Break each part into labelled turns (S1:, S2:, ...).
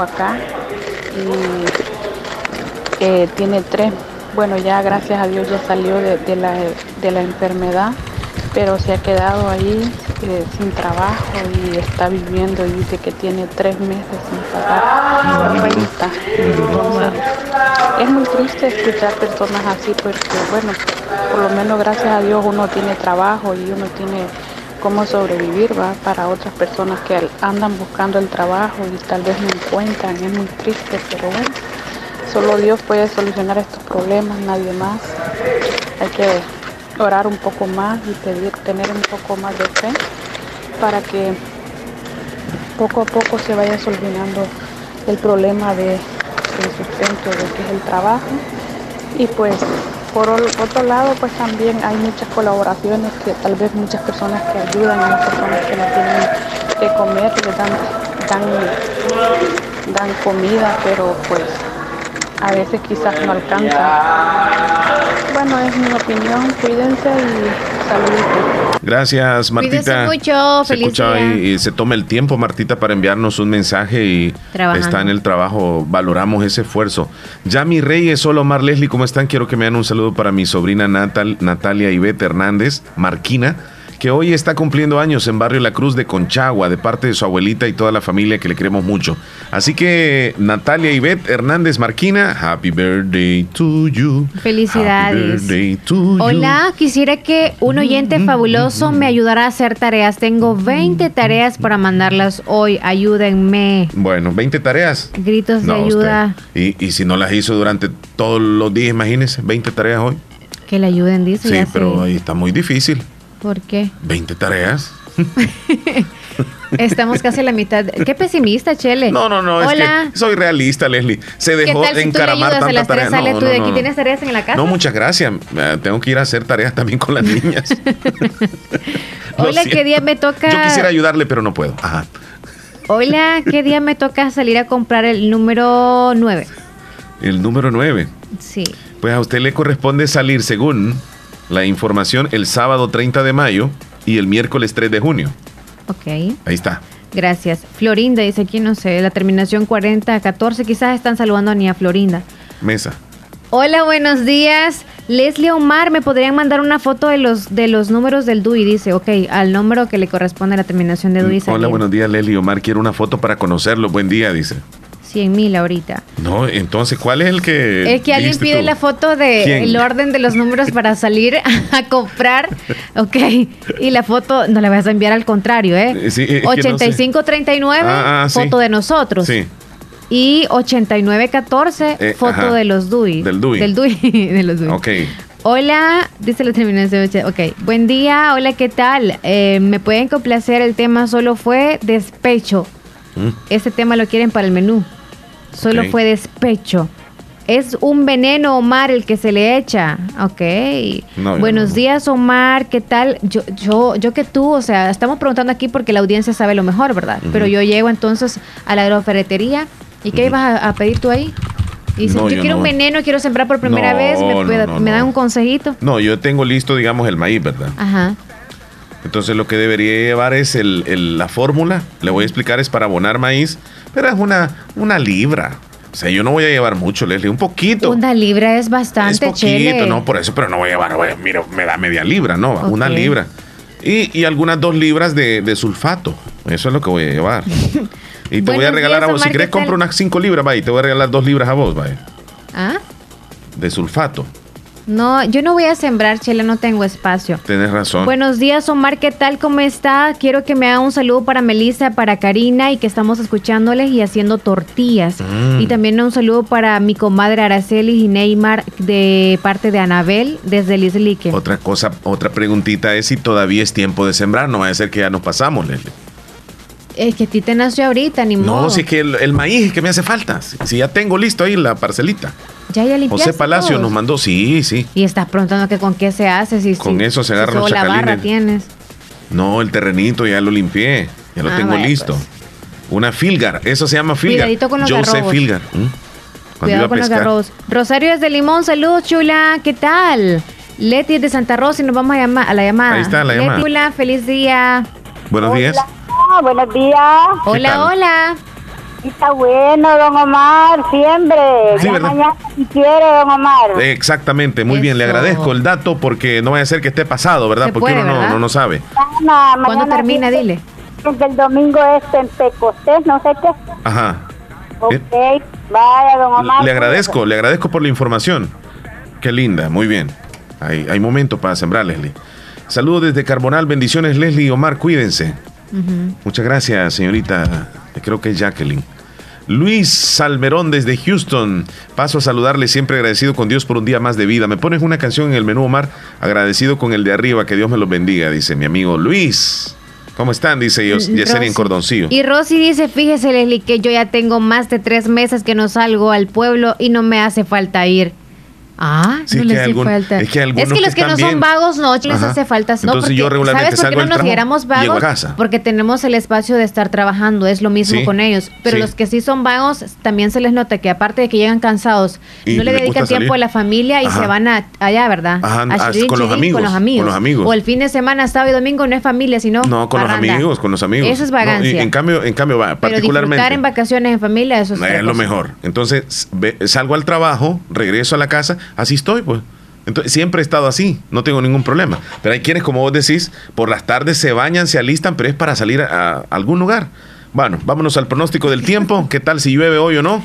S1: acá y eh, tiene tres. Bueno, ya gracias a Dios ya salió de, la, de la enfermedad, pero se ha quedado ahí eh, sin trabajo y está viviendo y dice que tiene tres meses sin pagar renta. es muy triste escuchar personas así porque, bueno, por lo menos gracias a Dios uno tiene trabajo y uno tiene cómo sobrevivir, va para otras personas que andan buscando el trabajo y tal vez no encuentran, es muy triste, pero bueno, solo Dios puede solucionar estos problemas, nadie más. Hay que orar un poco más y pedir, tener un poco más de fe para que poco a poco se vaya solucionando el problema de, del sustento, de que es el trabajo y pues por otro lado, pues también hay muchas colaboraciones que tal vez muchas personas que ayudan a las personas que no tienen que comer, les dan, dan, dan comida, pero pues a veces quizás no alcanza. Bueno, es mi opinión, cuídense y saludos.
S2: Gracias, Martita.
S3: mucho, se escucha
S2: y, se toma el tiempo, Martita, para enviarnos un mensaje y está en el trabajo. Valoramos ese esfuerzo. Ya mi Reyes, solo Mar Leslie, ¿cómo están? Quiero que me den un saludo para mi sobrina Natal, Natalia Ivette Hernández, Marquina que hoy está cumpliendo años en Barrio La Cruz de Conchagua, de parte de su abuelita y toda la familia que le queremos mucho. Así que Natalia Ivette Hernández Marquina, happy birthday to you.
S3: Felicidades. Hola, quisiera que un oyente fabuloso me ayudara a hacer tareas. Tengo 20 tareas para mandarlas hoy. Ayúdenme.
S2: Bueno, 20 tareas.
S3: Gritos de ayuda.
S2: ¿Y, y si no las hizo durante todos los días, imagínese, 20 tareas hoy.
S3: Que le ayuden, dice.
S2: Sí, pero ahí está muy difícil.
S3: ¿Por qué?
S2: 20 tareas.
S3: Estamos casi a la mitad. Qué pesimista, Chele.
S2: No, no, no. Hola. Es que soy realista, Leslie. Se dejó ¿Qué encaramar tanta tarea.
S3: No, tú de aquí tienes tareas en la casa.
S2: No, muchas gracias. Tengo que ir a hacer tareas también con las niñas.
S3: Hola, ¿qué día me toca?
S2: Yo quisiera ayudarle, pero no puedo. Ajá.
S3: Hola, ¿qué día me toca salir a comprar el número 9?
S2: El número 9.
S3: Sí.
S2: Pues a usted le corresponde salir según la información el sábado 30 de mayo y el miércoles 3 de junio.
S3: Ok.
S2: Ahí está.
S3: Gracias. Florinda dice aquí, no sé, la terminación 40-14. Quizás están saludando a Nia Florinda.
S2: Mesa.
S3: Hola, buenos días. Leslie Omar, ¿me podrían mandar una foto de los, de los números del DUI? Dice, ok, al número que le corresponde a la terminación de DUI.
S2: Hola, buenos días, Leslie Omar. Quiero una foto para conocerlo. Buen día, dice.
S3: 100 mil ahorita.
S2: No, entonces, ¿cuál es el que...?
S3: Es que alguien pide la foto de el orden de los números para salir a comprar. Ok. Y la foto, no la vas a enviar al contrario, ¿eh? Sí, 8539, ah, ah, foto de nosotros. Sí. Y 8914, eh, foto de los DUI.
S2: Del DUI.
S3: Del DUI, de los DUI.
S2: Ok.
S3: Hola, dice la terminación. Ok, buen día, hola, ¿qué tal? Eh, ¿Me pueden complacer? El tema solo fue despecho. Mm. Este tema lo quieren para el menú. Solo fue despecho. Es un veneno, Omar, el que se le echa. Ok. Buenos días, Omar. ¿Qué tal? Yo, yo, yo que tú, o sea, estamos preguntando aquí porque la audiencia sabe lo mejor, ¿verdad? Pero yo llego entonces a la agroferretería. ¿Y qué ibas a, pedir tú ahí? Y yo, quiero un veneno, quiero sembrar por primera vez. ¿Me, me dan un consejito?
S2: No, yo tengo listo, digamos, el maíz, ¿verdad?
S3: Ajá.
S2: Entonces lo que debería llevar es el, la fórmula. Le voy a explicar, es para abonar maíz pero es una, una libra. O sea, yo no voy a llevar mucho, Leslie, un poquito.
S3: Una libra es bastante, Es poquito,
S2: no, por eso, pero no voy a llevar, mira, me da media libra, no, una libra. Y, algunas dos libras de, sulfato. Eso es lo que voy a llevar. Y te voy a regalar a vos. Si quieres, compra unas cinco libras, va, y te voy a regalar dos libras a vos, va.
S3: ¿Ah?
S2: De sulfato.
S3: No, yo no voy a sembrar, Chela, no tengo espacio.
S2: Tienes razón.
S3: Buenos días, Omar, ¿qué tal? ¿Cómo está? Quiero que me haga un saludo para Melissa, para Karina y que estamos escuchándoles y haciendo tortillas. Mm. Y también un saludo para mi comadre Araceli y Neymar de parte de Anabel desde Lislique.
S2: Otra cosa, otra preguntita es si todavía es tiempo de sembrar, no va a ser que ya nos pasamos, Leslie.
S3: Es que a ti te nació ahorita, ni modo.
S2: No, si es que el, maíz que me hace falta. Si, ya tengo listo ahí la parcelita.
S3: Ya, ya
S2: José Palacio nos mandó, sí, sí.
S3: Y estás preguntando que con qué se hace. Si,
S2: con eso se agarra
S3: si la barra tienes.
S2: No, el terrenito ya lo limpié. Ya lo ah, tengo listo. Pues. Una filgar, eso se llama filgar.
S3: Cuidadito con los
S2: Yo sé filgar.
S3: Cuidado con los garros. Rosario es de Limón, saludos, chula. ¿Qué tal? Leti es de Santa Rosa y nos vamos a, llamar, a la llamada.
S2: Ahí está la llamada.
S3: Leti, chula, feliz día.
S2: Buenos días.
S4: Buenos días.
S3: Hola, hola.
S4: Está bueno, don Omar, siempre. Sí, mañana si quiere, don Omar.
S5: Exactamente, muy bien. Le agradezco el dato porque no vaya a ser que esté pasado, ¿verdad? porque uno no, no, sabe.
S3: ¿Cuándo termina? Dile.
S4: El domingo es en Pecostés, no sé qué.
S5: Ajá.
S4: Ok, vaya, don Omar.
S5: Le agradezco, le agradezco por la información. Qué linda, muy bien. Hay, hay momento para sembrar, Leslie. Saludos desde Carbonal, bendiciones, Leslie y Omar, cuídense. Muchas gracias, señorita. Creo que es Jacqueline. Luis Salmerón desde Houston. Paso a saludarle, siempre agradecido con Dios por un día más de vida. Me pones una canción en el menú, Omar. Agradecido con el de arriba, que Dios me los bendiga, dice mi amigo Luis. ¿Cómo están? Dice Yesenia en Cordoncillo.
S3: Y Rosy dice, fíjese Leslie que yo ya tengo más de tres meses que no salgo al pueblo y no me hace falta ir. Ah, no les hace falta. Es que, los que, no son vagos no les hace falta. No,
S5: Entonces yo regularmente
S3: ¿Sabes por qué no nos diéramos vagos? Porque tenemos el espacio de estar trabajando, es lo mismo con ellos. Pero los que sí son vagos, también se les nota que aparte de que llegan cansados, no le dedican tiempo a la familia y se van a, allá, ¿verdad?
S5: Ajá, con, los amigos, con, los amigos,
S3: O el fin de semana, sábado y domingo no es familia, sino
S5: No, con los amigos, con los amigos.
S3: Eso es vagancia.
S5: en cambio, en cambio va,
S3: Pero
S5: particularmente.
S3: en vacaciones en familia, eso es,
S5: es lo mejor. Entonces, salgo al trabajo, regreso a la casa, así estoy, pues. Entonces, siempre he estado así, no tengo ningún problema. Pero hay quienes, como vos decís, por las tardes se bañan, se alistan, pero es para salir a, algún lugar. Bueno, vámonos al pronóstico del tiempo. ¿Qué tal si llueve hoy o no?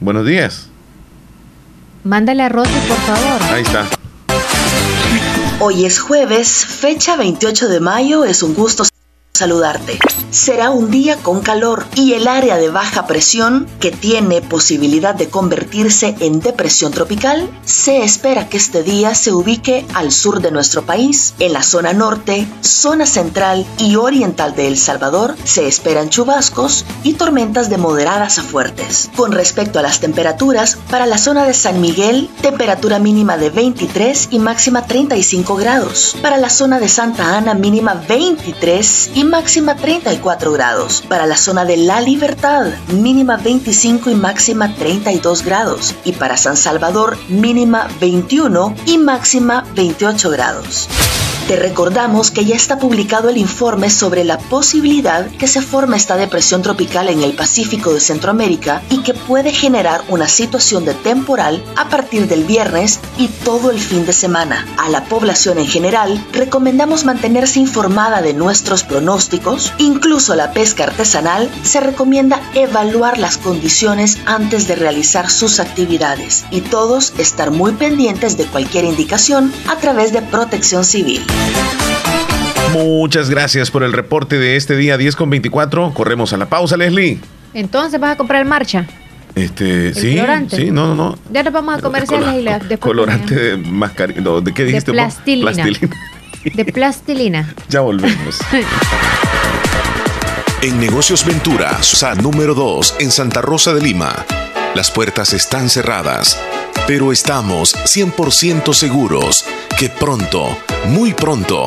S5: Buenos días.
S3: Mándale a Rosy, por favor.
S5: Ahí está.
S6: Hoy es jueves, fecha 28 de mayo. Es un gusto saludarte. Será un día con calor y el área de baja presión, que tiene posibilidad de convertirse en depresión tropical, se espera que este día se ubique al sur de nuestro país. En la zona norte, zona central y oriental de El Salvador se esperan chubascos y tormentas de moderadas a fuertes. Con respecto a las temperaturas, para la zona de San Miguel, temperatura mínima de 23 y máxima 35 grados. Para la zona de Santa Ana, mínima 23 y máxima 34 grados. Para la zona de La Libertad, mínima 25 y máxima 32 grados. Y para San Salvador, mínima 21 y máxima 28 grados. Te recordamos que ya está publicado el informe sobre la posibilidad que se forme esta depresión tropical en el Pacífico de Centroamérica y que puede generar una situación de temporal a partir del viernes y todo el fin de semana. A la población en general recomendamos mantenerse informada de nuestros pronósticos, incluso la pesca artesanal se recomienda evaluar las condiciones antes de realizar sus actividades y todos estar muy pendientes de cualquier indicación a través de protección civil.
S5: Muchas gracias por el reporte de este día 10 con 24. Corremos a la pausa, Leslie.
S3: Entonces vas a comprar marcha.
S5: Este, sí, sí, no, no,
S3: Ya nos vamos a comerciales y la,
S5: después colorante de mascarilla, ¿de qué dijiste?
S3: De plastilina. plastilina. De plastilina.
S5: ya volvemos.
S2: en Negocios Ventura, SA número 2, en Santa Rosa de Lima. Las puertas están cerradas, pero estamos 100% seguros que pronto, muy pronto,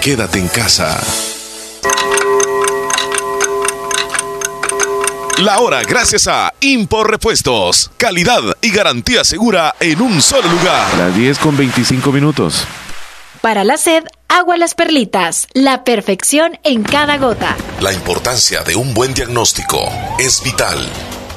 S2: Quédate en casa. La hora gracias a Impor Repuestos. Calidad y garantía segura en un solo lugar.
S5: Las 10 con 25 minutos.
S7: Para la sed, agua las perlitas. La perfección en cada gota.
S2: La importancia de un buen diagnóstico es vital.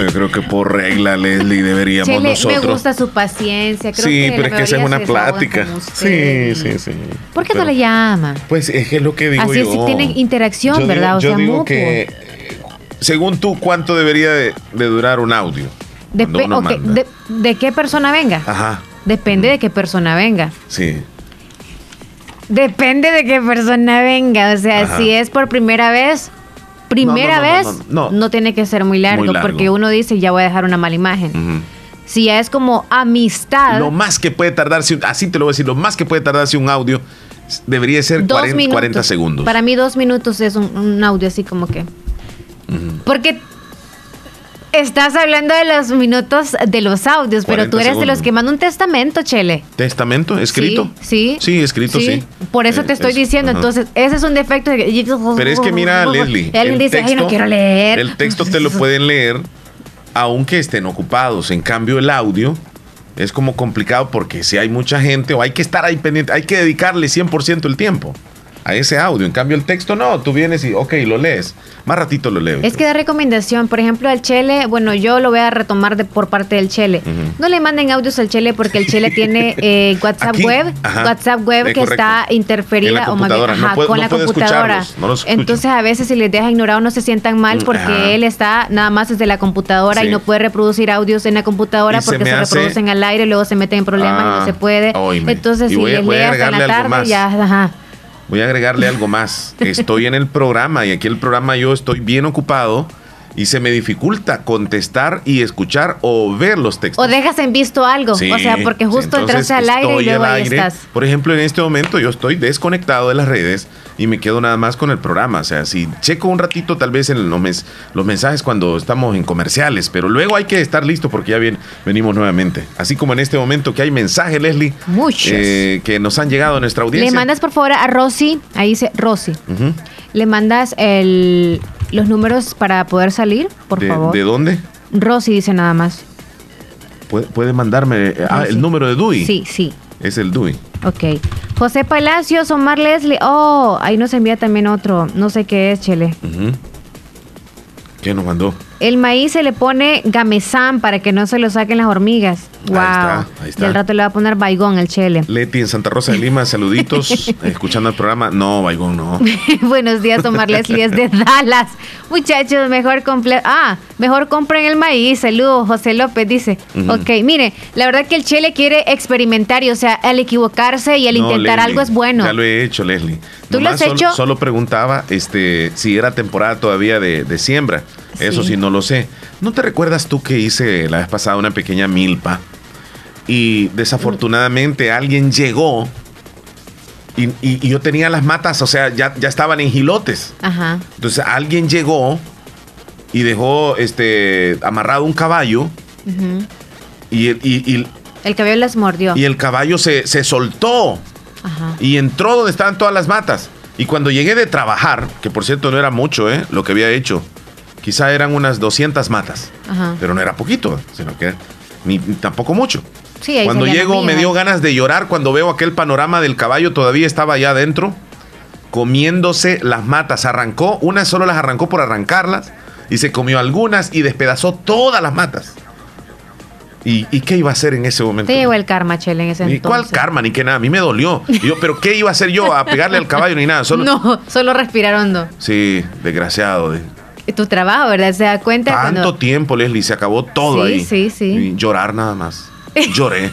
S2: Yo creo que por regla, Leslie, deberíamos nosotros.
S3: Me gusta su paciencia. Creo
S2: sí, pero es que esa es una plática. Sí, sí, sí.
S3: ¿Por qué no le llama?
S2: Pues es que es lo que digo
S3: Así
S2: yo.
S3: Así tiene interacción, ¿verdad?
S2: o sea, digo que, según tú, ¿cuánto debería de, durar un audio?
S3: de, qué persona venga?
S2: Ajá.
S3: Depende de qué persona venga.
S2: Sí.
S3: Depende de qué persona venga. O sea, si es por primera vez, primera vez no, tiene que ser muy largo, porque uno dice ya voy a dejar una mala imagen. Si ya es como amistad.
S2: Lo más que puede tardarse, así te lo voy a decir, lo más que puede tardarse un audio debería ser 40, segundos.
S3: Para mí dos minutos es un, audio así como que... Porque Estás hablando de los minutos de los audios, pero tú eres de los que manda un testamento, Chele.
S2: ¿Testamento? ¿Escrito?
S3: Sí.
S2: Sí, escrito, sí.
S3: Por eso te estoy diciendo. Entonces, ese es un defecto.
S2: Pero es que mira, Leslie.
S3: Alguien dice, ay, no quiero leer.
S2: El texto te lo pueden leer aunque estén ocupados. En cambio, el audio es como complicado porque si hay mucha gente o hay que estar ahí pendiente, hay que dedicarle 100% el tiempo a ese audio. En cambio, el texto no, tú vienes y, ok, lo lees. Más ratito lo leo.
S3: Es que da recomendación, por ejemplo, al Chele, bueno, yo lo voy a retomar de, por parte del Chele. No le manden audios al Chele porque el Chele tiene eh, WhatsApp web, WhatsApp web que está interferida o más bien, con la computadora. Entonces, a veces si les deja ignorado no se sientan mal mm, porque él está nada más desde la computadora y no puede reproducir audios en la computadora porque se, reproducen al aire y luego se meten en problemas y no ah, se puede. Entonces, si les leas en la tarde, ya, ajá
S2: voy a agregarle algo más. Estoy en el programa y aquí el programa yo estoy bien ocupado y se me dificulta contestar y escuchar o ver los textos.
S3: O dejas en visto algo, o sea, porque justo entraste al aire y luego ahí estás.
S2: Por ejemplo, en este momento yo estoy desconectado de las redes y me quedo nada más con el programa. O sea, si checo un ratito tal vez en los, los mensajes cuando estamos en comerciales, pero luego hay que estar listo porque ya bien, venimos nuevamente. Así como en este momento que hay mensajes, Leslie,
S3: Muchos.
S2: Eh, que nos han llegado a nuestra audiencia.
S3: Le mandas por favor a Rosy, ahí dice Rosy. Le mandas el, los números para poder salir, por favor.
S2: ¿De dónde?
S3: Rosy dice nada más.
S2: ¿Puede, mandarme ah, el número de DUI?
S3: Sí, sí.
S2: Es el DUI.
S3: Ok. José Palacios, Omar Leslie. Oh, ahí nos envía también otro. No sé qué es, Chele.
S2: ¿Qué nos mandó?
S3: El maíz se le pone gamesán para que no se lo saquen las hormigas. Wow. Ahí está, ahí está. Y al rato le va a poner baigón el chele.
S2: Leti en Santa Rosa de Lima, saluditos, escuchando el programa. No, baigón no.
S3: Buenos días, Omar Leslie es de Dallas. Muchachos, mejor comple ah, mejor compren el maíz. Saludos, José López dice. Ok, mire, la verdad que el chele quiere experimentar y, o sea, al equivocarse y al intentar algo es bueno.
S2: Ya lo he hecho, Leslie.
S3: ¿Tú lo has hecho?
S2: Solo preguntaba este, si era temporada todavía de, de siembra. Eso sí, no lo sé. ¿No te recuerdas tú que hice la vez pasada una pequeña milpa? Y desafortunadamente alguien llegó y, yo tenía las matas, o sea, ya, ya estaban en gilotes.
S3: Ajá.
S2: Entonces alguien llegó y dejó este amarrado un caballo. y, y,
S3: el caballo las mordió.
S2: Y el caballo se, se soltó. Ajá. Y entró donde estaban todas las matas. Y cuando llegué de trabajar, que por cierto no era mucho, ¿eh? Lo que había hecho quizá eran unas 200 matas, pero no era poquito, sino que ni, tampoco mucho. cuando llego me dio ganas de llorar cuando veo aquel panorama del caballo, todavía estaba allá adentro, comiéndose las matas. Arrancó, unas solo las arrancó por arrancarlas, y se comió algunas y despedazó todas las matas. ¿Y, qué iba a hacer en ese momento?
S3: Te llegó el karma, Chele, en ese
S2: entonces. ¿Cuál karma? Ni que nada. A mí me dolió. yo, ¿pero qué iba a hacer yo? ¿A pegarle al caballo ni nada? Solo...
S3: No, solo respirar hondo.
S2: Sí, desgraciado.
S3: Tu trabajo, ¿verdad? Se da cuenta
S2: Tanto tiempo, Leslie, se acabó todo ahí.
S3: Sí, sí,
S2: sí. llorar nada más. Lloré.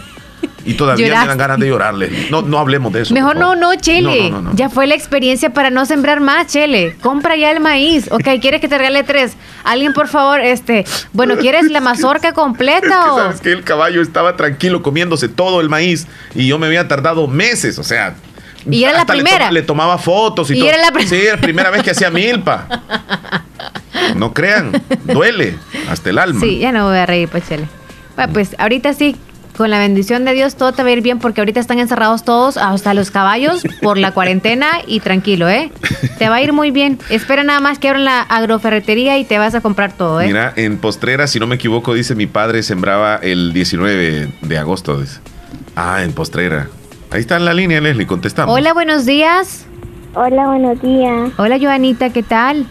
S2: Y todavía me dan ganas de llorarle. No, no hablemos de eso.
S3: Mejor no, no, Chele. ya fue la experiencia para no sembrar más, Chele. Compra ya el maíz. Ok, ¿quieres que te regale tres? Alguien, por favor, este. Bueno, ¿quieres la mazorca completa o.?
S2: Sabes que el caballo estaba tranquilo comiéndose todo el maíz y yo me había tardado meses, o sea.
S3: Y era la primera.
S2: Le, tomaba fotos y, todo. Era la sí, era la primera vez que hacía milpa. No crean, duele hasta el alma.
S3: Sí, ya no voy a reír, pues, Chele. Bueno, pues ahorita sí con la bendición de Dios todo te va a ir bien porque ahorita están encerrados todos, hasta los caballos, por la cuarentena y tranquilo, ¿eh? Te va a ir muy bien. Espera nada más que abran la agroferretería y te vas a comprar todo, ¿eh?
S2: Mira, en Postrera, si no me equivoco, dice mi padre sembraba el 19 de agosto. Dice. Ah, en Postrera. Ahí está en la línea, Leslie, contestamos.
S3: Hola, buenos días.
S8: Hola, buenos días.
S3: Hola, Joanita, ¿qué tal?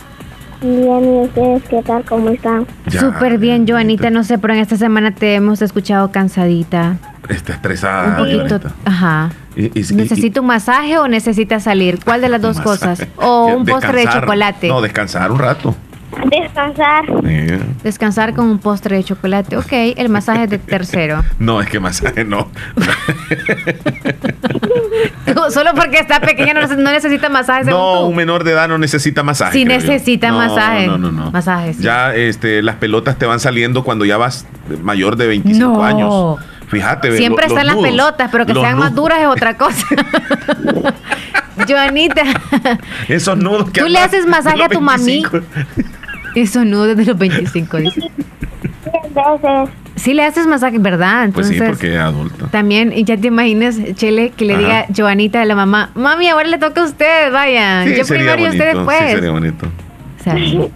S8: Bien, ¿y ustedes qué tal? ¿Cómo están?
S3: Súper bien, Joanita. No sé, pero en esta semana te hemos escuchado cansadita.
S2: Está estresada.
S3: Un poquito. Ajá. ¿Necesita un masaje o necesita salir? ¿Cuál de las dos cosas? ¿O un postre de chocolate?
S2: No, descansar un rato.
S8: Descansar.
S3: Descansar con un postre de chocolate. Ok, el masaje de tercero.
S2: No, es que masaje no.
S3: Solo porque está pequeña no, necesita masaje.
S2: No, un menor de edad no necesita masaje.
S3: Sí necesita masaje. No, no, no. Masajes.
S2: Ya este, las pelotas te van saliendo cuando ya vas mayor de 25 años. Fíjate.
S3: Siempre están las pelotas, pero que sean más duras es otra cosa. Joanita.
S2: Esos nudos
S3: que Tú le haces masaje a tu mami. Esos nudos de los 25, dice. veces. Sí le haces masaje, ¿verdad?
S2: Entonces, pues sí, porque es adulto.
S3: También, ya te imaginas, Chele, que le diga Joanita a la mamá, mami, ahora le toca a usted, vaya. yo primero y usted después. Sí,
S2: sería bonito.
S3: O sea, yo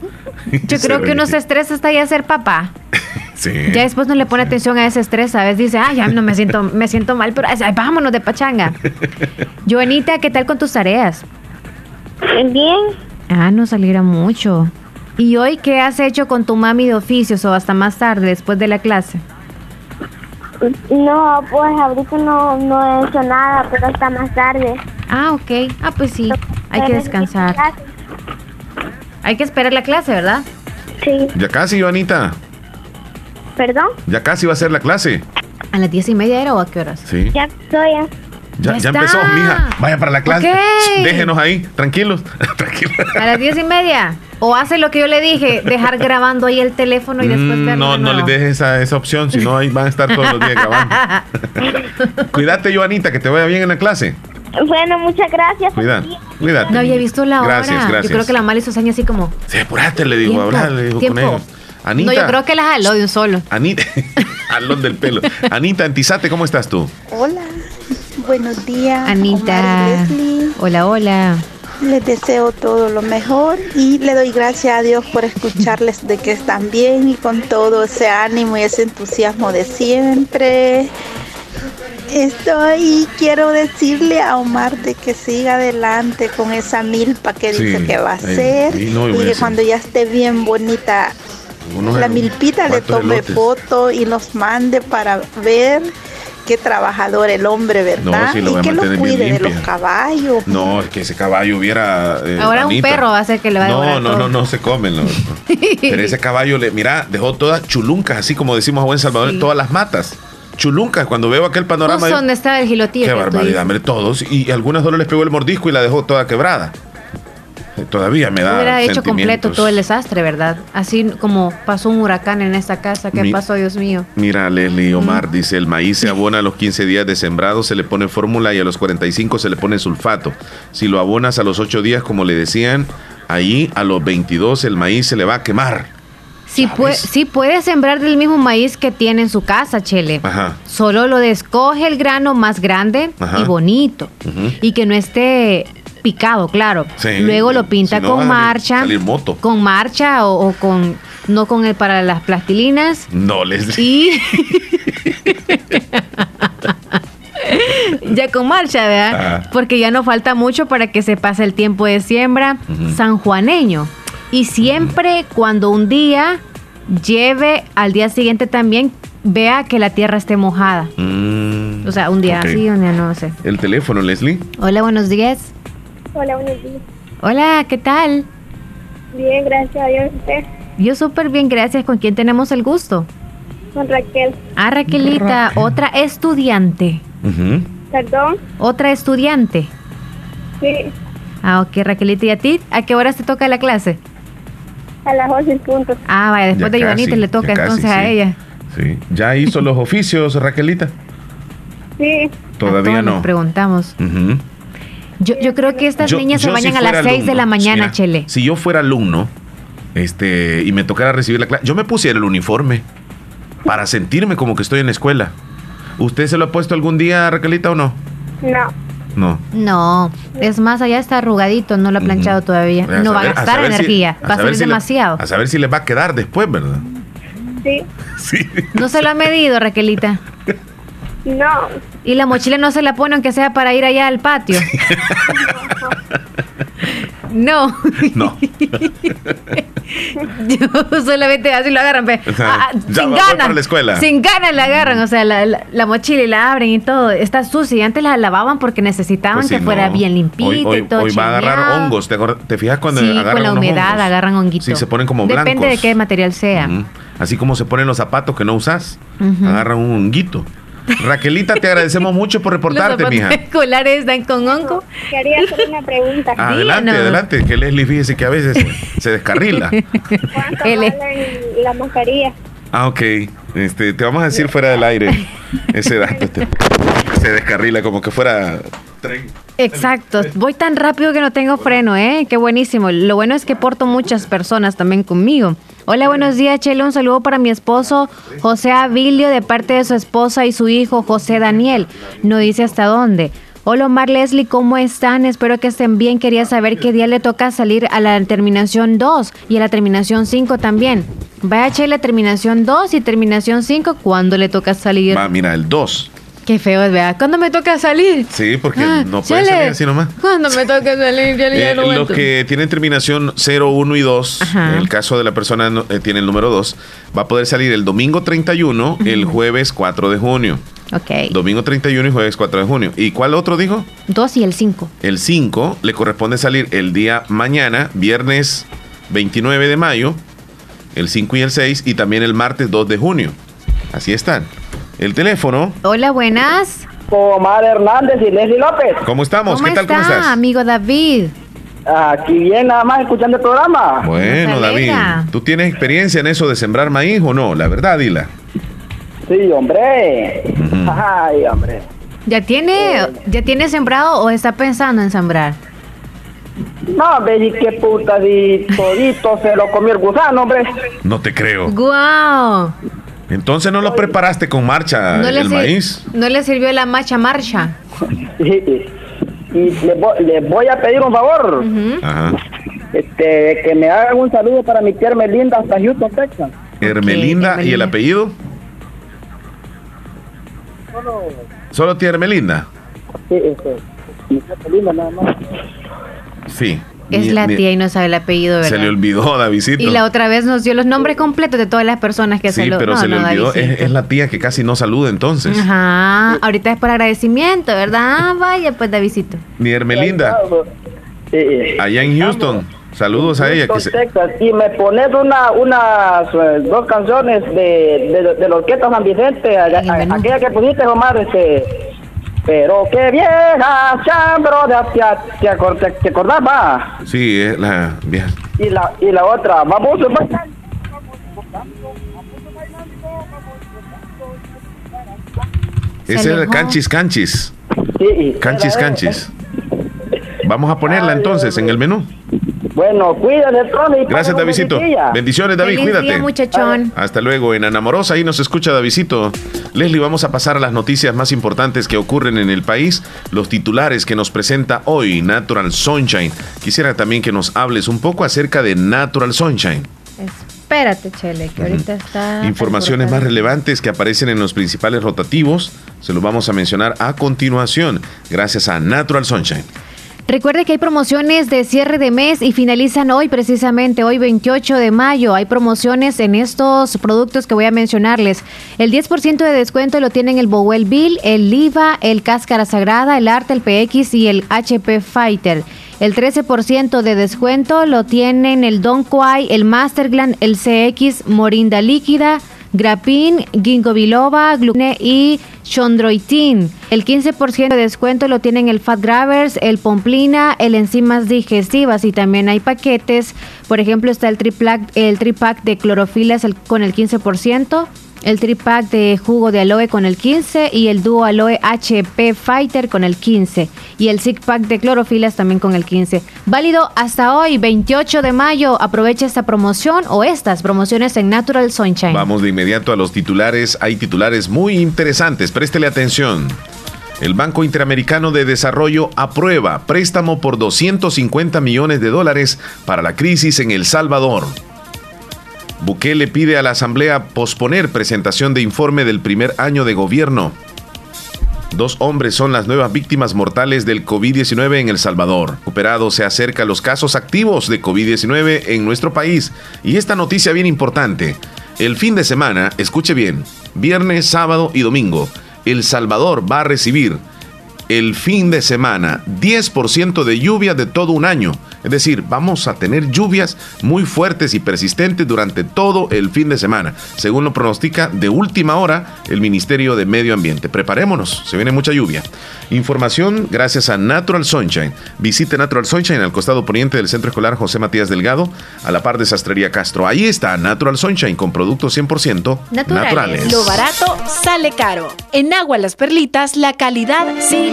S3: creo que uno se estresa hasta ya ser papá.
S2: Sí.
S3: Ya después no le pone atención a ese estrés, ¿sabes? Dice, ay, ya no me siento, me siento mal, pero ay, vámonos de pachanga. Joanita, ¿qué tal con tus tareas?
S8: Bien.
S3: Ah, no saliera mucho. ¿Y hoy qué has hecho con tu mami de oficios o hasta más tarde, después de la clase?
S8: No, pues ahorita no, no he hecho nada, pero hasta más tarde.
S3: Ah, ok. Ah, pues sí, hay que descansar. Hay que esperar la clase, ¿verdad?
S8: Sí.
S2: Ya casi, Joanita.
S8: ¿Perdón?
S2: Ya casi va a ser la clase.
S3: ¿A las diez y media era o a qué horas?
S2: Sí.
S8: Ya estoy.
S2: Ya, ya, empezó, mija. Vaya para la clase. Déjenos ahí, tranquilos. tranquilos.
S3: A las diez y media. O hace lo que yo le dije, dejar grabando ahí el teléfono y después mm,
S2: No, no le dejes esa, esa opción, si no ahí van a estar todos los días grabando. Cuídate, Joanita, que te vaya bien en la clase.
S8: Bueno, muchas gracias.
S2: Cuídate. Cuídate.
S3: No había visto la hora. Gracias, gracias. Yo creo que la mal hizo señas así como.
S2: Sí, apurate, le digo, habla, le digo con ellos. Anita.
S3: No, yo creo que la jaló de un solo.
S2: Anita, jalón del pelo. Anita Antizate, ¿cómo estás tú?
S9: Hola, buenos días.
S3: Anita. Hola, hola.
S9: Les deseo todo lo mejor y le doy gracias a Dios por escucharles de que están bien y con todo ese ánimo y ese entusiasmo de siempre. Estoy, quiero decirle a Omar de que siga adelante con esa milpa que dice que va a hacer y que cuando ya esté bien bonita la milpita le tome foto y los mande para ver qué trabajador el hombre, ¿verdad? y que lo cuide de los caballos.
S2: No, es que ese caballo hubiera.
S3: Eh, Ahora un perro va a ser que le va a
S2: No, no, no, no se comen. Pero ese caballo, le, mira, dejó todas chuluncas, así como decimos a buen Salvador, todas las matas. Chuluncas, cuando veo aquel panorama.
S3: ¿Dónde estaba el gilotillo?
S2: Qué barbaridad, hombre, todos. Y algunas solo les pegó el mordisco y la dejó toda quebrada. Todavía me da.
S3: Hubiera hecho completo todo el desastre, ¿verdad? Así como pasó un huracán en esta casa. ¿Qué pasó, Dios mío?
S2: Mira, Leslie Omar dice: el maíz se abona a los 15 días de sembrado, se le pone fórmula y a los 45 se le pone sulfato. Si lo abonas a los 8 días, como le decían, ahí a los 22 el maíz se le va a quemar.
S3: Sí, puede, sí puede sembrar del mismo maíz que tiene en su casa, Chele. Ajá. Solo lo descoge el grano más grande y bonito. Y que no esté picado, claro. Luego lo pinta con marcha. Con marcha o, con. No con el para las plastilinas.
S2: No les.
S3: Y. ya con marcha, ¿verdad? Porque ya no falta mucho para que se pase el tiempo de siembra sanjuaneño. Y siempre cuando un día lleve al día siguiente también vea que la tierra esté mojada. Mm, o sea, un día así, un día no sé.
S2: El teléfono, Leslie.
S3: Hola, buenos días.
S8: Hola, buenos días.
S3: Hola, ¿qué tal?
S8: Bien, gracias a Dios. ¿Usted?
S3: Yo súper bien, gracias. ¿Con quién tenemos el gusto?
S8: Con Raquel.
S3: Ah, Raquelita, otra estudiante.
S8: ¿Perdón?
S3: Otra estudiante.
S8: Sí.
S3: Ah, ok, Raquelita. ¿Y a ti? ¿A qué hora te toca la clase?
S8: A las 11 puntos.
S3: Ah, vaya, después de Ivonita le toca entonces a ella.
S2: Sí. ¿Ya hizo los oficios, Raquelita?
S8: Sí.
S2: Todavía no.
S3: Nos preguntamos. Yo, yo creo que estas niñas se bañan a las 6 de la mañana, Chele.
S2: Si yo fuera alumno este, y me tocara recibir la clase, yo me pusiera el uniforme para sentirme como que estoy en la escuela. ¿Usted se lo ha puesto algún día, Raquelita, o no?
S8: No.
S2: No.
S3: No, es más, allá está arrugadito, no lo ha planchado todavía. no va a gastar energía, va a, ser demasiado.
S2: a saber si le va a quedar después, ¿verdad?
S8: Sí.
S2: Sí.
S3: ¿No se lo ha medido, Raquelita?
S8: No.
S3: ¿Y la mochila no se la pone aunque sea para ir allá al patio? No.
S2: No.
S3: Yo solamente así lo agarran. Ah, ah, sin ganas.
S2: la escuela.
S3: Sin ganas la agarran. O sea, la, mochila y la abren y todo. Está sucia. Y antes la lavaban porque necesitaban pues que fuera bien limpito y todo.
S2: Hoy va a agarrar hongos. ¿Te, fijas cuando
S3: sí,
S2: agarran
S3: con la humedad agarran honguitos.
S2: Sí, se ponen como blancos.
S3: Depende de qué material sea.
S2: Así como se ponen los zapatos que no usas. Agarran un honguito. Raquelita, te agradecemos mucho por reportarte,
S3: Los
S2: mija.
S3: escolares están con onco.
S8: Quería hacer una pregunta.
S2: Adelante, adelante, que Leslie fíjese que a veces se descarrila.
S8: ¿Cuánto valen la mascarilla?
S2: Ah, ok. Este, te vamos a decir fuera del aire ese dato. se descarrila como que fuera tren.
S3: Exacto, voy tan rápido que no tengo freno, ¿eh? Qué buenísimo. Lo bueno es que porto muchas personas también conmigo. Hola, buenos días, Chelo. Un saludo para mi esposo José Avilio de parte de su esposa y su hijo José Daniel. No dice hasta dónde. Hola Omar Leslie, ¿cómo están? Espero que estén bien. Quería saber qué día le toca salir a la terminación 2 y a la terminación 5 también. Vaya a la terminación 2 y terminación 5, ¿cuándo le toca salir?
S2: Va, mira, el 2
S3: Qué feo, ¿verdad? ¿Cuándo me toca salir?
S2: Sí, porque ah, no puede salir así nomás.
S3: ¿Cuándo me toca salir? Ya
S2: eh, los que tienen terminación 0, 1 y 2, en el caso de la persona eh, tiene el número 2, va a poder salir el domingo 31, el jueves 4 de junio.
S3: Ok.
S2: Domingo 31 y jueves 4 de junio. ¿Y cuál otro dijo?
S3: 2 y el 5.
S2: El 5 le corresponde salir el día mañana, viernes 29 de mayo, el 5 y el 6, y también el martes 2 de junio. Así están. El teléfono.
S3: Hola, buenas.
S10: Omar Hernández y Leslie López.
S2: ¿Cómo estamos? ¿Qué tal? ¿Cómo estás?
S3: amigo David?
S10: Aquí bien, nada más escuchando el programa.
S2: Bueno, David, ¿tú tienes experiencia en eso de sembrar maíz o no? La verdad, dila.
S10: Sí, hombre. Ay, hombre.
S3: ¿Ya tiene, ¿Ya tiene sembrado o está pensando en sembrar?
S10: No, ve, qué puta, y todito se lo comió el gusano, hombre.
S2: No te creo.
S3: ¡Guau!
S2: Entonces no lo preparaste con marcha el maíz.
S3: ¿No le sirvió la marcha marcha?
S10: Sí. Y le voy, a pedir un favor. Ajá. Este, que me hagan un saludo para mi tía Hermelinda hasta Houston, Texas.
S2: Hermelinda, ¿y el apellido?
S10: Solo.
S2: ¿Solo tía Hermelinda?
S10: Sí, este. Mi tía Hermelinda nada más.
S2: Sí.
S3: Es la tía y no sabe el apellido, ¿verdad?
S2: Se le olvidó, Davidito.
S3: Y la otra vez nos dio los nombres completos de todas las personas que
S2: sí,
S3: Sí,
S2: pero se le olvidó. Es, la tía que casi no saluda entonces.
S3: Ajá. Ahorita es por agradecimiento, ¿verdad? Ah, vaya, pues, Davidito.
S2: Mi Hermelinda. Allá en Houston. Saludos a ella.
S10: Que Y me pones una, unas eh, dos canciones de, de, los Quietos San Vicente, aquella que pusiste, Omar, este pero qué vieja chambro de te, te, te acordaba.
S2: Sí, es la vieja.
S10: Y la, y la otra, vamos
S2: Ese es el canchis canchis.
S10: Sí,
S2: canchis canchis. Vamos a ponerla entonces en el menú.
S10: Bueno, cuídate, Tony.
S2: Gracias, Davidito. Bendiciones, David, cuídate.
S3: muchachón.
S2: Hasta luego. En Anamorosa, ahí nos escucha Davidito. Leslie, vamos a pasar a las noticias más importantes que ocurren en el país, los titulares que nos presenta hoy Natural Sunshine. Quisiera también que nos hables un poco acerca de Natural Sunshine.
S3: Espérate, Chele, que ahorita está...
S2: Informaciones más relevantes que aparecen en los principales rotativos, se los vamos a mencionar a continuación, gracias a Natural Sunshine.
S3: Recuerde que hay promociones de cierre de mes y finalizan hoy, precisamente hoy 28 de mayo. Hay promociones en estos productos que voy a mencionarles. El 10% de descuento lo tienen el Bowell Bill, el Liva, el Cáscara Sagrada, el Arte, el PX y el HP Fighter. El 13% de descuento lo tienen el Don Quai, el Masterglan, el CX, Morinda Líquida, Grapin, Ginkgo biloba, y Chondroitin. El 15% de descuento lo tienen el Fat Grabbers, el Pomplina, el enzimas digestivas y también hay paquetes. Por ejemplo, está el tripack, el de clorofilas con el 15% el tripack de jugo de aloe con el 15 y el dúo aloe HP Fighter con el 15 y el six pack de clorofilas también con el 15. Válido hasta hoy, 28 de mayo. Aprovecha esta promoción o estas promociones en Natural Sunshine.
S2: Vamos de inmediato a los titulares. Hay titulares muy interesantes. Préstele atención. El Banco Interamericano de Desarrollo aprueba préstamo por 250 millones de dólares para la crisis en El Salvador. Bukele pide a la Asamblea posponer presentación de informe del primer año de gobierno. Dos hombres son las nuevas víctimas mortales del COVID-19 en El Salvador. Operado se acerca a los casos activos de COVID-19 en nuestro país. Y esta noticia bien importante. El fin de semana, escuche bien, viernes, sábado y domingo, El Salvador va a recibir el fin de semana 10% de lluvia de todo un año. Es decir, vamos a tener lluvias muy fuertes y persistentes durante todo el fin de semana, según lo pronostica de última hora el Ministerio de Medio Ambiente. Preparémonos, se viene mucha lluvia. Información gracias a Natural Sunshine. Visite Natural Sunshine al costado poniente del Centro Escolar José Matías Delgado, a la par de Sastrería Castro. Ahí está Natural Sunshine con productos 100% naturales.
S7: Lo barato sale caro. En Agua Las Perlitas la calidad sí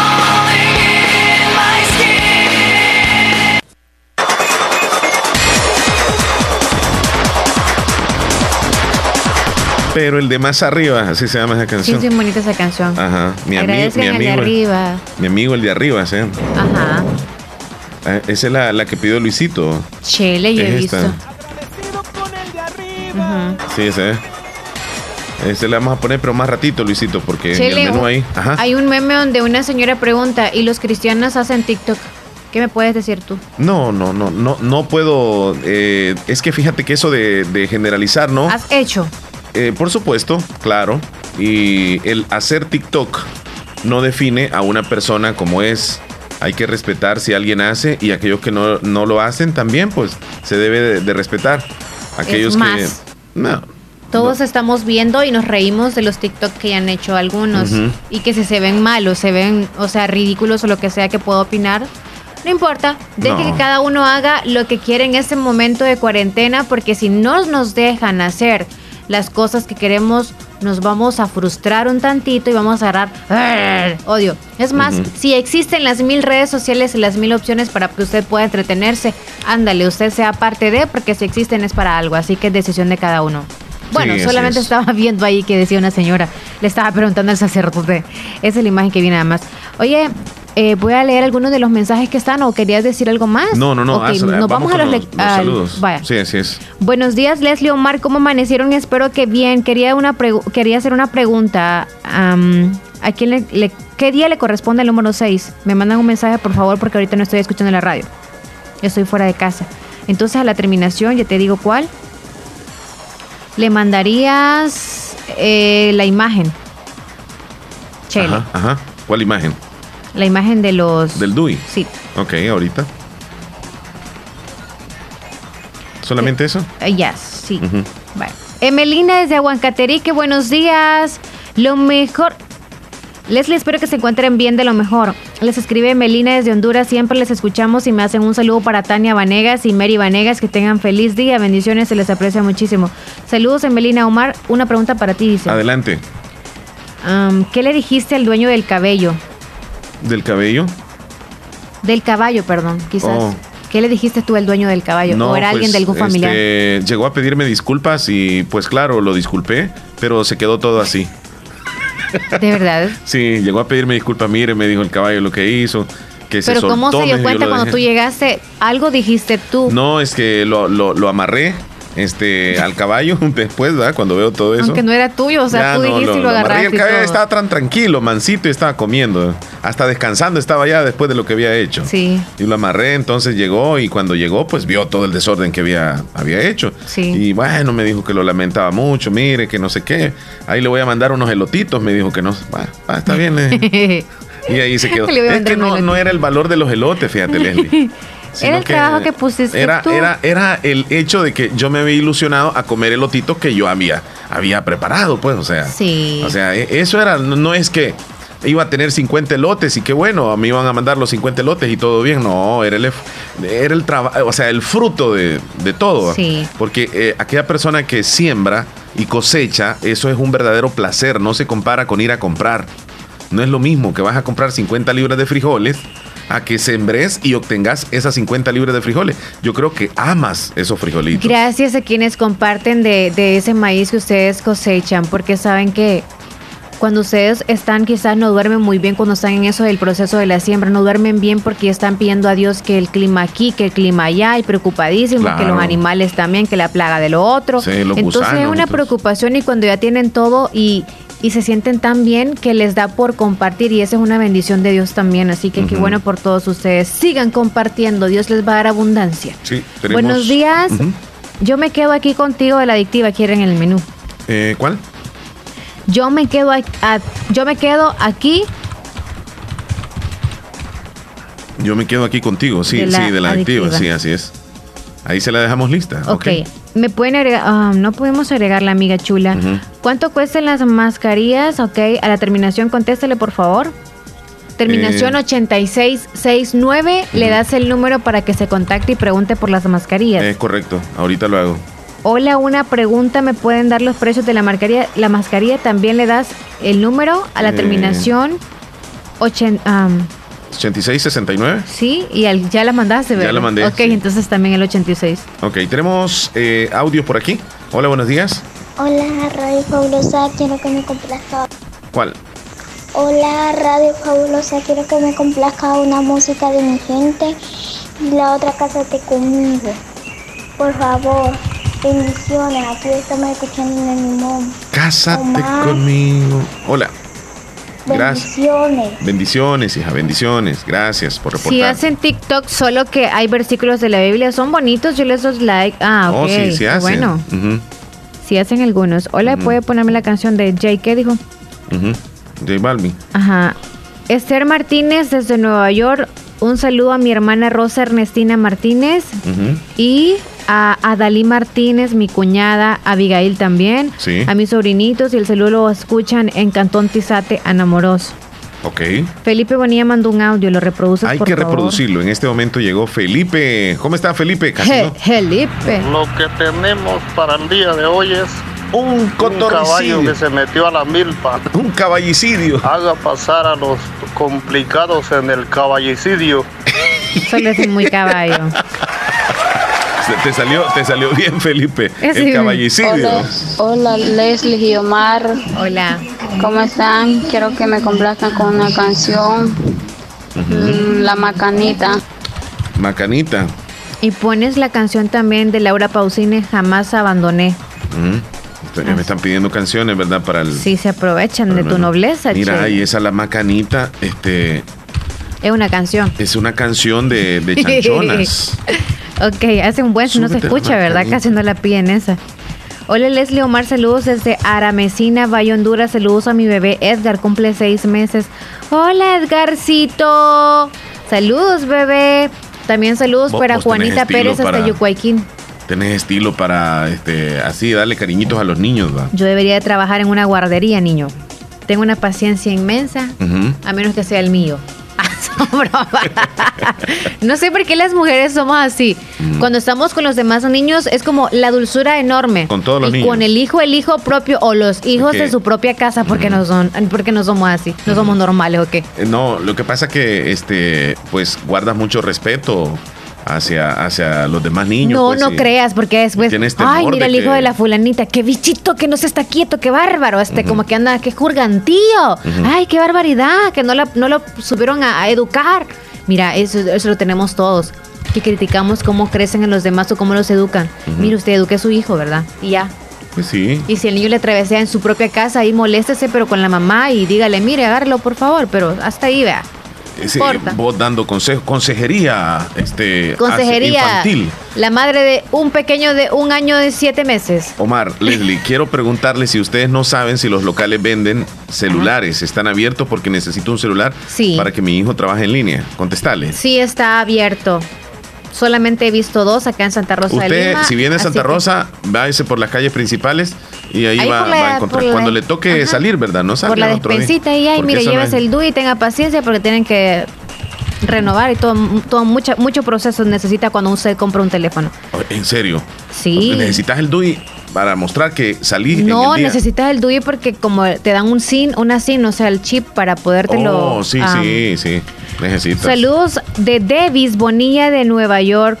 S2: Pero el de más arriba, así se llama esa canción.
S3: Sí, sí, bonita esa canción.
S2: Ajá. Mi, ami mi amigo. El de arriba. Mi amigo, el de arriba, ¿sí?
S3: Ajá.
S2: Eh, esa es la, la, que pidió Luisito.
S3: Chele, yo he visto.
S2: Sí, ese es. Ese le vamos a poner, pero más ratito, Luisito, porque en el menú ahí.
S3: Ajá. Hay un meme donde una señora pregunta, ¿y los cristianos hacen TikTok? ¿Qué me puedes decir tú?
S2: No, no, no, no, no puedo. Eh, es que fíjate que eso de, de generalizar, ¿no?
S3: Has hecho.
S2: Eh, por supuesto, claro. Y el hacer TikTok no define a una persona como es. Hay que respetar si alguien hace y aquellos que no, lo hacen también, pues se debe de, respetar. Aquellos que. No.
S3: Todos estamos viendo y nos reímos de los TikTok que han hecho algunos y que si se ven malos, se ven, o sea, ridículos o lo que sea que puedo opinar, no importa, deje que cada uno haga lo que quiere en este momento de cuarentena, porque si no nos dejan hacer las cosas que queremos, nos vamos a frustrar un tantito y vamos a agarrar odio. Es más, si existen las mil redes sociales y las mil opciones para que usted pueda entretenerse, ándale, usted sea parte de, porque si existen es para algo, así que es decisión de cada uno. Bueno, solamente estaba viendo ahí que decía una señora, le estaba preguntando al sacerdote. Esa es la imagen que viene además. Oye, eh, voy a leer algunos de los mensajes que están o querías decir algo más.
S2: No, no, no.
S3: nos vamos, a los,
S2: saludos. Vaya. Sí, así es.
S3: Buenos días, Leslie Omar. ¿Cómo amanecieron? Espero que bien. Quería, una quería hacer una pregunta. ¿A quién le, qué día le corresponde el número 6? Me mandan un mensaje, por favor, porque ahorita no estoy escuchando la radio. Yo estoy fuera de casa. Entonces, a la terminación, ya te digo cuál. Le mandarías eh, la imagen.
S2: Chele. Ajá, ajá. ¿Cuál imagen?
S3: La imagen de los...
S2: Del DUI.
S3: Sí.
S2: Ok, ahorita. ¿Solamente eso?
S3: Uh, yes, sí. Bueno. Emelina desde Aguancaterique, buenos días. Lo mejor... Leslie, espero que se encuentren bien de lo mejor. Les escribe Melina desde Honduras, siempre les escuchamos y me hacen un saludo para Tania Vanegas y Mary Vanegas, que tengan feliz día, bendiciones, se les aprecia muchísimo. Saludos, Emelina Omar, una pregunta para ti, dice.
S2: Adelante.
S3: ¿Qué le dijiste al dueño del cabello?
S2: ¿Del cabello?
S3: Del caballo, perdón, quizás. Oh. ¿Qué le dijiste tú al dueño del caballo? ¿O era alguien de algún pues, familiar?
S2: Este, llegó a pedirme disculpas y pues claro, lo disculpé, pero se quedó todo así.
S3: ¿De verdad?
S2: sí, llegó a pedirme disculpas, mire, me dijo el caballo lo que hizo. Que
S3: pero ¿cómo se dio cuenta cuando tú llegaste? Algo dijiste tú.
S2: No, es que lo, lo, lo amarré este, al caballo después, ¿verdad? Cuando veo todo eso.
S3: Aunque no era tuyo, o sea, tú dijiste y lo, agarraste.
S2: el caballo estaba tan tranquilo, mansito, y estaba comiendo. Hasta descansando estaba ya después de lo que había hecho.
S3: Sí.
S2: Y lo amarré, entonces llegó y cuando llegó, pues vio todo el desorden que había, había hecho.
S3: Sí.
S2: Y bueno, me dijo que lo lamentaba mucho, mire, que no sé qué. Ahí le voy a mandar unos elotitos, me dijo que no. Bueno, está bien. Eh. y ahí se quedó. Es que no, no, era el valor de los elotes, fíjate, Leslie.
S3: Era el trabajo que pusiste
S2: era, Era, era el hecho de que yo me había ilusionado a comer el lotito que yo había, había preparado, pues, o sea.
S3: Sí.
S2: O sea, e, eso era, no, es que iba a tener 50 lotes y qué bueno, a mí iban a mandar los 50 lotes y todo bien. No, era el, era el trabajo, o sea, el fruto de, todo.
S3: Sí.
S2: Porque eh, aquella persona que siembra y cosecha, eso es un verdadero placer, no se compara con ir a comprar. No es lo mismo que vas a comprar 50 libras de frijoles a que sembres y obtengas esas 50 libras de frijoles. Yo creo que amas esos frijolitos.
S3: Gracias a quienes comparten de, de ese maíz que ustedes cosechan, porque saben que cuando ustedes están quizás no duermen muy bien cuando están en eso del proceso de la siembra, no duermen bien porque están pidiendo a Dios que el clima aquí, que el clima allá, y preocupadísimos, que los animales también, que la plaga de lo otro. entonces es una preocupación y cuando ya tienen todo y, y se sienten tan bien que les da por compartir y esa es una bendición de Dios también. Así que qué bueno por todos ustedes. Sigan compartiendo, Dios les va a dar abundancia.
S2: Sí,
S3: Buenos días. Yo me quedo aquí contigo de la adictiva, quieren el menú.
S2: Eh, ¿Cuál?
S3: Yo me quedo, yo me quedo aquí.
S2: Yo me quedo aquí contigo, sí, sí, de la adictiva. sí, así es. Ahí se la dejamos lista.
S3: Ok. Me pueden agregar, ah, no podemos agregar la amiga chula. ¿Cuánto cuestan las mascarillas? Ok, a la terminación contéstale por favor. Terminación 8669, eh. le das el número para que se contacte y pregunte por las mascarillas.
S2: Es correcto, ahorita lo hago.
S3: Hola, una pregunta, ¿me pueden dar los precios de la mascarilla? La mascarilla también le das el número a la eh. terminación
S2: 8669.
S3: Sí, y ya la mandaste, ¿verdad?
S2: Ya la mandé.
S3: Ok, entonces también el 86.
S2: Ok, tenemos eh, audio por aquí. Hola, buenos días.
S8: Hola, Radio Fabulosa, quiero que me complazca.
S2: ¿Cuál?
S8: Hola, Radio Fabulosa, quiero que me complazca una música de mi gente y la otra cásate conmigo. Por favor. Bendiciones, aquí estamos escuchando en mi mom.
S2: Cásate conmigo. Hola.
S8: Bendiciones.
S2: Bendiciones, hija, bendiciones. Gracias por reportar.
S3: Si hacen TikTok, solo que hay versículos de la Biblia, son bonitos, yo les doy like. Ah, oh, ok. Oh, sí, sí hacen. Bueno. Si hacen algunos. Hola, ¿puede ponerme la canción de Jay? ¿Qué dijo?
S2: J Balvin.
S3: Ajá. Esther Martínez desde Nueva York. Un saludo a mi hermana Rosa Ernestina Martínez. Y a, Dalí Martínez, mi cuñada, Abigail también, a mis sobrinitos y el saludo lo escuchan en Cantón Tizate, Anamoroso.
S2: Ok.
S3: Felipe Bonilla mandó un audio, lo reproduces
S2: Hay que reproducirlo. En este momento llegó Felipe. ¿Cómo está Felipe?
S3: Felipe.
S11: Lo que tenemos para el día de hoy es
S2: un,
S11: caballo que se metió a la milpa.
S2: Un caballicidio.
S11: Haga pasar a los complicados en el caballicidio.
S3: Solo es muy caballo.
S2: Te salió, te salió bien, Felipe. El caballicidio.
S12: Hola, Leslie y Omar.
S3: Hola.
S12: ¿Cómo están? Quiero que me complazcan con una canción. La Macanita.
S2: Macanita.
S3: Y pones la canción también de Laura Pausini, Jamás Abandoné.
S2: Me están pidiendo canciones, ¿verdad? Para el.
S3: Sí, se aprovechan de tu nobleza.
S2: Mira, y esa la macanita, este.
S3: Es una canción.
S2: Es una canción de, de chanchonas.
S3: Ok, hace un buen, no se escucha, ¿verdad? Casi no la piden esa. Hola Leslie Omar, saludos desde Aramecina, Valle Honduras, saludos a mi bebé Edgar, cumple seis meses. Hola Edgarcito, saludos bebé. También saludos para Juanita Pérez hasta Yucuayquín.
S2: Tenés estilo para este así darle cariñitos a los niños, ¿va?
S3: Yo debería de trabajar en una guardería, niño. Tengo una paciencia inmensa, a menos que sea el mío. no sé por qué las mujeres somos así. Mm. Cuando estamos con los demás niños es como la dulzura enorme.
S2: Con todos los y
S3: niños. Con el hijo, el hijo propio o los hijos de su propia casa porque no son, porque no somos así, no somos normales o qué.
S2: Eh, no, lo que pasa que este, pues guardas mucho respeto hacia, hacia los demás niños.
S3: No, pues, no creas, porque después, ay, mira el hijo de la fulanita, qué bichito que no se está quieto, qué bárbaro, este, como que anda, qué jurgantío, ay, qué barbaridad, que no, no lo supieron a, educar. Mira, eso, eso lo tenemos todos, que criticamos cómo crecen en los demás o cómo los educan. Mira, usted eduque a su hijo, ¿verdad? Y ya.
S2: Pues sí.
S3: Y si el niño le atravesea en su propia casa, ahí moléstese, pero con la mamá y dígale, mire, agárrelo por favor, pero hasta ahí, vea
S2: vos dando consejo, consejería, este,
S3: consejería infantil. La madre de un pequeño de un año de siete meses.
S2: Omar, Leslie, quiero preguntarle si ustedes no saben si los locales venden celulares. ¿Están abiertos porque necesito un celular para que mi hijo trabaje en línea? Contestale.
S3: Sí, está abierto. Solamente he visto dos acá en Santa Rosa
S2: Usted, de Lima. Si viene a Santa Rosa, váyase por las calles principales y ahí, va, a encontrar. Cuando le toque salir, ¿verdad? No
S3: Por la despensita y ahí, mire, lleves el DUI y tenga paciencia porque tienen que renovar y todo, todo mucho, mucho proceso necesita cuando usted compra un teléfono.
S2: ¿En serio?
S3: Sí.
S2: Necesitas el DUI para mostrar que salí.
S3: No, necesitas el DUI porque como te dan un SIN, una SIN, o sea, el chip para podértelo.
S2: Oh, sí, sí, sí. Necesitas.
S3: Saludos de Davis Bonilla de Nueva York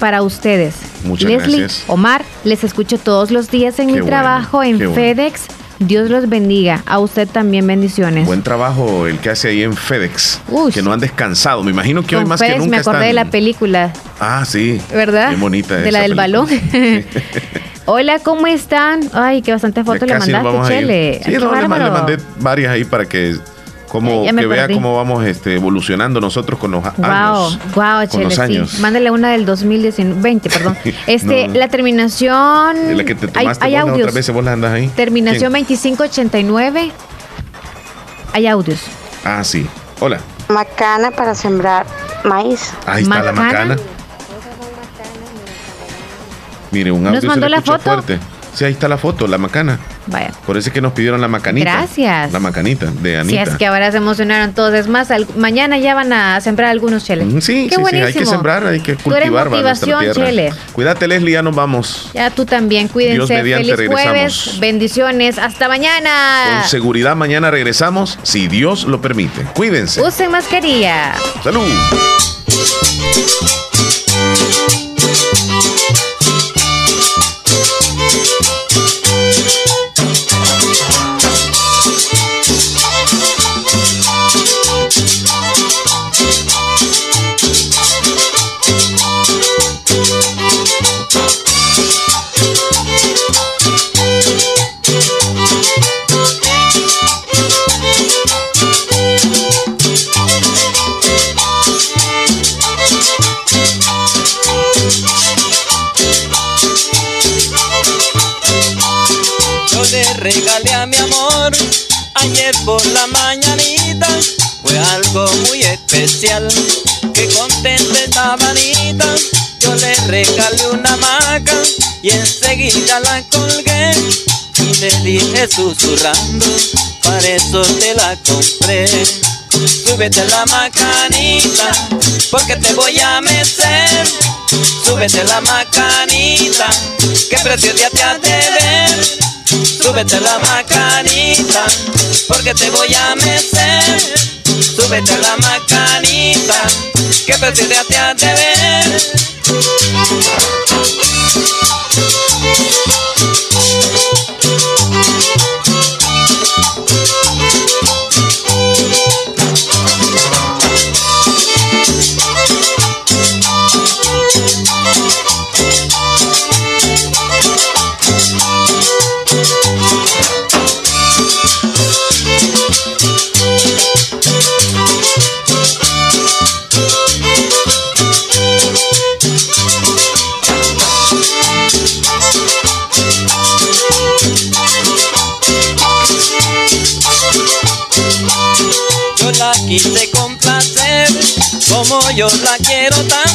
S3: para ustedes.
S2: Muchas
S3: Leslie,
S2: gracias.
S3: Omar, les escucho todos los días en mi trabajo en FedEx. Dios los bendiga. A usted también bendiciones.
S2: Buen trabajo el que hace ahí en FedEx. que no han descansado. Me imagino que hoy más que nunca
S3: me acordé de la película.
S2: Ah, sí.
S3: ¿Verdad?
S2: Qué bonita.
S3: De la del balón. Hola, ¿cómo están? Ay, qué bastante fotos le mandaste, Chele.
S2: Sí, no, le mandé varias ahí para que como que vea cómo vamos este, evolucionando nosotros con los años.
S3: Wow, con los años. Mándale una del 2020, perdón. Este, la terminación.
S2: La que te tomaste hay, audios. Otra vez vos la andas ahí.
S3: Terminación 2589. Hay audios.
S2: Ah, sí. Hola.
S13: Macana para sembrar maíz.
S2: Ahí está la macana. Mire, un audio
S3: ¿Nos mandó la foto?
S2: fuerte. Sí, ahí está la foto, la macana.
S3: Vaya.
S2: Por eso es que nos pidieron la macanita.
S3: Gracias.
S2: La macanita de Anita.
S3: Sí, es que ahora se emocionaron todos. Es más, mañana ya van a sembrar algunos cheles.
S2: Mm, sí, Qué sí, sí, hay que sembrar, hay que cultivar
S3: tú motivación, Chele.
S2: Cuídate, Leslie, ya nos vamos.
S3: Ya tú también, cuídense. Dios Feliz jueves, bendiciones. Hasta mañana.
S2: Con seguridad mañana regresamos, si Dios lo permite. Cuídense.
S3: Usen mascarilla.
S2: Salud.
S14: Por la mañanita. Fue algo muy especial, que contenta estaba Anita. Yo le regalé una maca y enseguida la colgué. Y le dije susurrando, para eso te la compré. Súbete la macanita, porque te voy a meter. Súbete la macanita, que precio te de ver. Súbete la macanita, porque te voy a mecer. Súbete la macanita, que prefiere a ti a de ver. Yo la quiero tanto.